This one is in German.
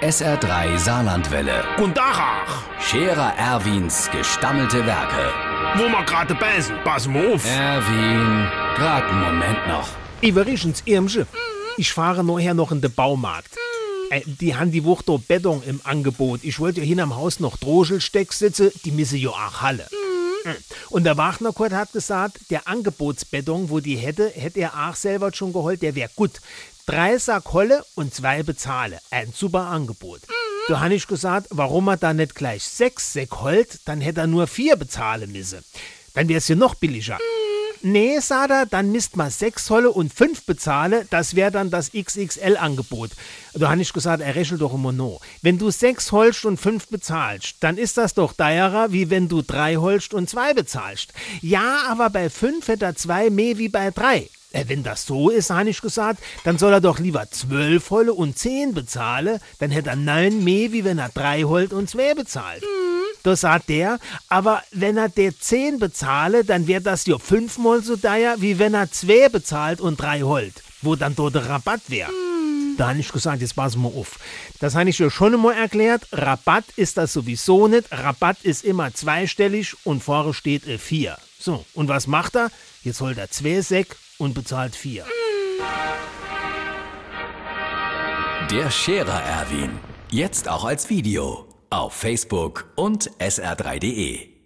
SR3 Saarlandwelle. Und Dachach, Scherer Erwins gestammelte Werke. wo wir gerade beißen, pass mal auf. Erwin, grad einen Moment noch. Übrigens, Irmsche, ich fahre nachher noch in den Baumarkt. Äh, die haben die Woche doch Beton im Angebot. Ich wollte ja hin am Haus noch Droschelsteck sitzen, die müssen ja auch Halle. Mm. Und der Wagnerkurt hat gesagt, der Angebotsbeton, wo die hätte, hätte er auch selber schon geholt, der wäre gut. Drei Sack Holle und zwei bezahle. Ein super Angebot. Da habe ich gesagt, warum er da nicht gleich sechs Säck holt, dann hätte er nur vier bezahlen müssen. Dann wär's ja noch billiger. Nee, sagt er, dann misst mal sechs Holle und fünf bezahle, das wäre dann das XXL-Angebot. Da habe ich gesagt, er rechnet doch immer no. Wenn du sechs holst und fünf bezahlst, dann ist das doch teurer, wie wenn du drei holst und zwei bezahlst. Ja, aber bei fünf hätte er zwei mehr wie bei drei. Äh, wenn das so ist, habe ich gesagt, dann soll er doch lieber zwölf Holle und zehn bezahle, dann hätte er neun mehr, wie wenn er drei holt und zwei bezahlt. Da sagt der, aber wenn er der 10 bezahle, dann wäre das ja fünfmal so teuer, wie wenn er 2 bezahlt und 3 holt, wo dann dort der Rabatt wäre. Da habe ich gesagt, jetzt pass mal auf. Das habe ich ja schon einmal erklärt. Rabatt ist das sowieso nicht. Rabatt ist immer zweistellig und vorne steht 4. So, und was macht er? Jetzt holt er 2 Säck und bezahlt 4. Der Scherer Erwin. Jetzt auch als Video. Auf Facebook und sr3.de.